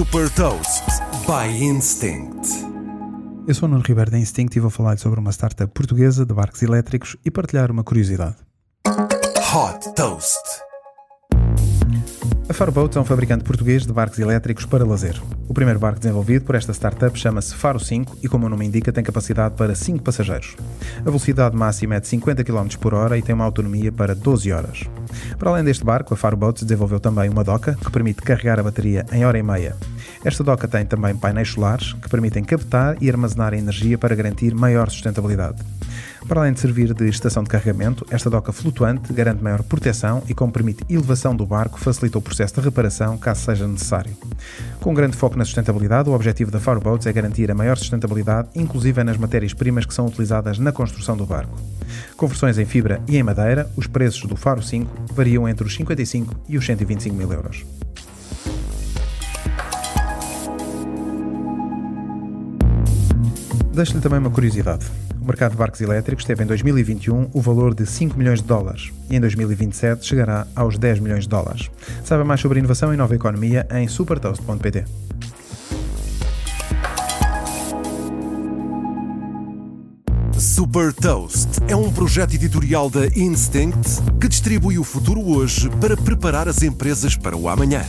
Super Toast by Instinct. Eu sou o Nuno Ribeiro da Instinct e vou falar sobre uma startup portuguesa de barcos elétricos e partilhar uma curiosidade. Hot Toast. A Farboats é um fabricante português de barcos elétricos para lazer. O primeiro barco desenvolvido por esta startup chama-se Faro 5 e, como o nome indica, tem capacidade para 5 passageiros. A velocidade máxima é de 50 km por hora e tem uma autonomia para 12 horas. Para além deste barco, a Farboats desenvolveu também uma doca que permite carregar a bateria em hora e meia. Esta doca tem também painéis solares que permitem captar e armazenar energia para garantir maior sustentabilidade. Para além de servir de estação de carregamento, esta doca flutuante garante maior proteção e, como permite elevação do barco, facilita o processo de reparação caso seja necessário. Com grande foco na sustentabilidade, o objetivo da Farboats é garantir a maior sustentabilidade, inclusive nas matérias-primas que são utilizadas na construção do barco. Com versões em fibra e em madeira, os preços do Faro 5 variam entre os 55 e os 125 mil euros. Deixo-lhe também uma curiosidade. O mercado de barcos elétricos teve em 2021 o valor de 5 milhões de dólares e em 2027 chegará aos 10 milhões de dólares. Saiba mais sobre inovação e nova economia em supertoast.pt. Super Toast é um projeto editorial da Instinct que distribui o futuro hoje para preparar as empresas para o amanhã.